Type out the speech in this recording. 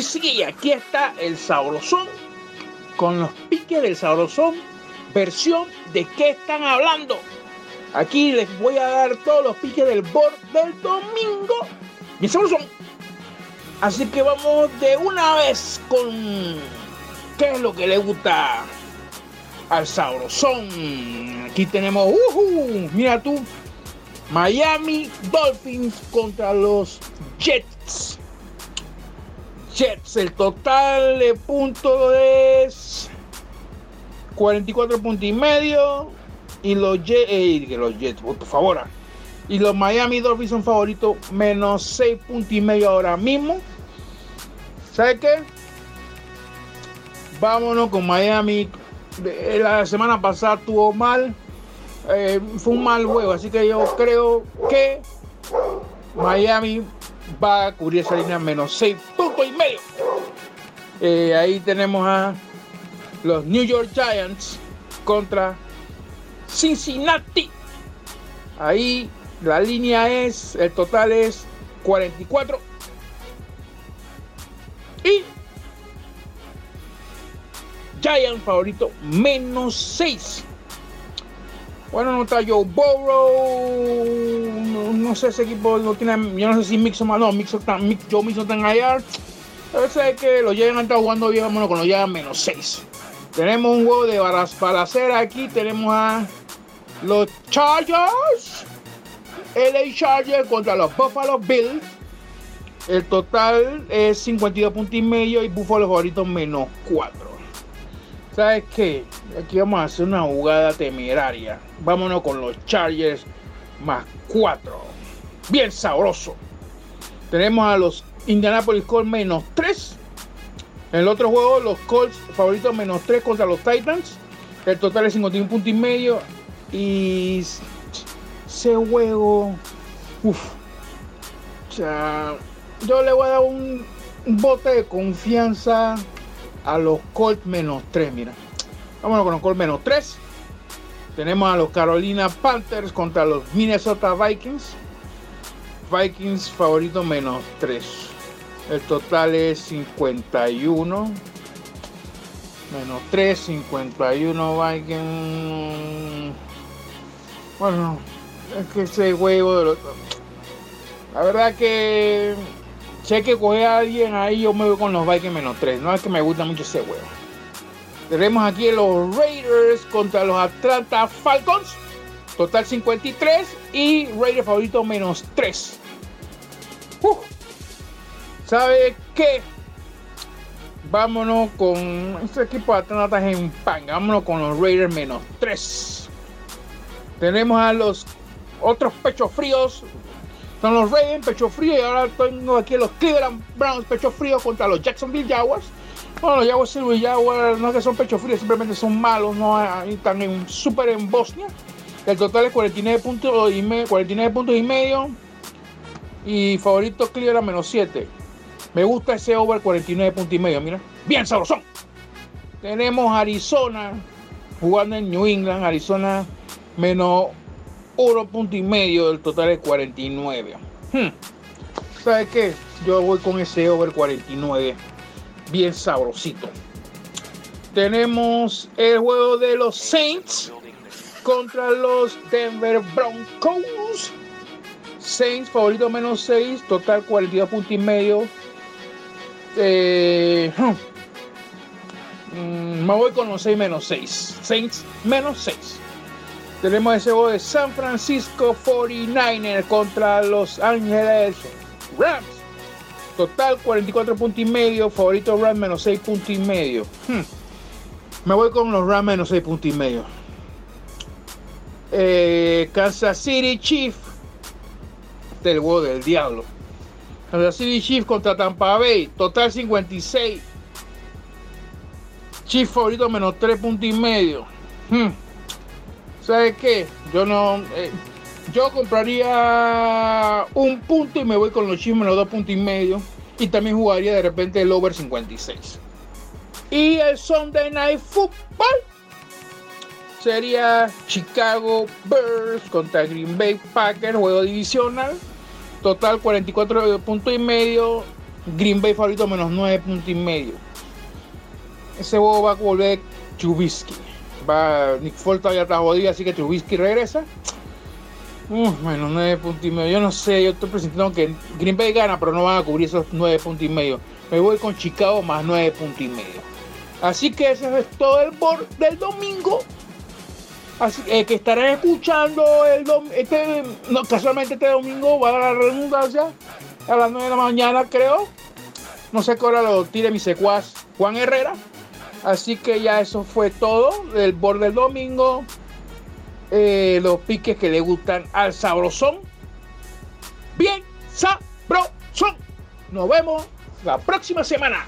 Sí, aquí está el sabrosón con los piques del sabrosón, versión de qué están hablando. Aquí les voy a dar todos los piques del board del domingo. Mi sabrosón. Así que vamos de una vez con qué es lo que le gusta al sabrosón. Aquí tenemos, uh, mira tú, Miami Dolphins contra los Jets. Jets, el total de puntos es 44 puntos y medio. Y los Jets, eh, los Jets, por favor. Ah. Y los Miami Dolphins son favoritos, menos 6 puntos y medio ahora mismo. ¿Sabe qué? Vámonos con Miami. La semana pasada tuvo mal. Eh, fue un mal juego, así que yo creo que Miami va a cubrir esa línea menos 6 puntos y medio. Eh, ahí tenemos a los New York Giants contra Cincinnati. Ahí la línea es, el total es 44. Y Giants favorito menos 6. Bueno, no está Joe Burrow. No, sé ese equipo no tiene. Yo no sé si Mixon. No, Mixon está, Mix, Joe Mixon está en allá. Pero sé que los Giants han estado jugando bien, bueno, con los Giants menos 6. Tenemos un juego de balacera aquí. Tenemos a los Chargers. LA Chargers contra los Buffalo Bills. El total es 52 puntos y medio y Buffalo favorito menos 4. ¿Sabes qué? Aquí vamos a hacer una jugada temeraria. Vámonos con los Chargers más 4. Bien sabroso. Tenemos a los Indianapolis Colts menos 3. En el otro juego, los Colts favoritos menos 3 contra los Titans. El total es 51 puntos y medio. Y ese juego. Uf. O sea, yo le voy a dar un bote de confianza a los Colts menos 3, mira. Vámonos con los Colts menos 3. Tenemos a los Carolina Panthers contra los Minnesota Vikings. Vikings favorito menos 3. El total es 51. Menos 3, 51 Vikings. Bueno, es que ese huevo de los... La verdad que hay que coger a alguien ahí, yo me voy con los Vikings menos 3. No es que me gusta mucho ese huevo. Tenemos aquí los Raiders contra los Atlanta Falcons. Total 53 y Raiders favorito menos 3. ¿Sabe qué? Vámonos con este equipo de Atlanta en pan. Vámonos con los Raiders menos 3. Tenemos a los otros pechos fríos son los Ravens, pecho frío. Y ahora tengo aquí los Cleveland Browns, pecho frío contra los Jacksonville Jaguars. Bueno, los Jaguars y Jaguars no es que son pecho frío, simplemente son malos, no están en, súper en Bosnia. El total es 49 puntos y, 49 puntos y medio. Y favorito Cleveland menos 7. Me gusta ese over 49 puntos y medio, mira. Bien sabrosón. Tenemos Arizona jugando en New England. Arizona menos Oro punto y medio, del total es 49. Hmm. ¿Sabe qué? Yo voy con ese over 49. Bien sabrosito. Tenemos el juego de los Saints contra los Denver Broncos. Saints favorito menos 6, total 42 puntos y medio. Eh, hmm. mm, me voy con los 6 menos 6. Saints menos 6. Tenemos ese juego de San Francisco 49ers contra Los Ángeles Rams. Total 44 puntos y medio. Favorito Rams menos 6 puntos y medio. Hmm. Me voy con los Rams menos 6 puntos y medio. Eh, Kansas City Chief. Del juego del diablo. Kansas City Chief contra Tampa Bay. Total 56. Chief favorito menos 3 puntos y medio. Hmm. ¿Sabes qué? Yo no. Eh, yo compraría un punto y me voy con los chismes los dos puntos y medio. Y también jugaría de repente el over 56. Y el Sunday Night Football sería Chicago Bears contra Green Bay Packers, juego divisional. Total 44 puntos y medio. Green Bay favorito menos 9 puntos y medio. Ese juego va a volver Chubisky. Va, Nick Foles todavía está jodido, así que Trubisky regresa. menos 9 puntos y medio. Yo no sé, yo estoy presentando que Green Bay gana, pero no van a cubrir esos 9 puntos y medio. Me voy con Chicago más 9 puntos y medio. Así que ese es todo el board del domingo. Así eh, que estarán escuchando el este, no, casualmente este domingo, va a la redundancia, a las 9 de la mañana creo. No sé qué hora lo tire mi secuaz Juan Herrera. Así que ya eso fue todo del borde del domingo. Eh, los piques que le gustan al sabrosón. Bien, sabrosón. Nos vemos la próxima semana.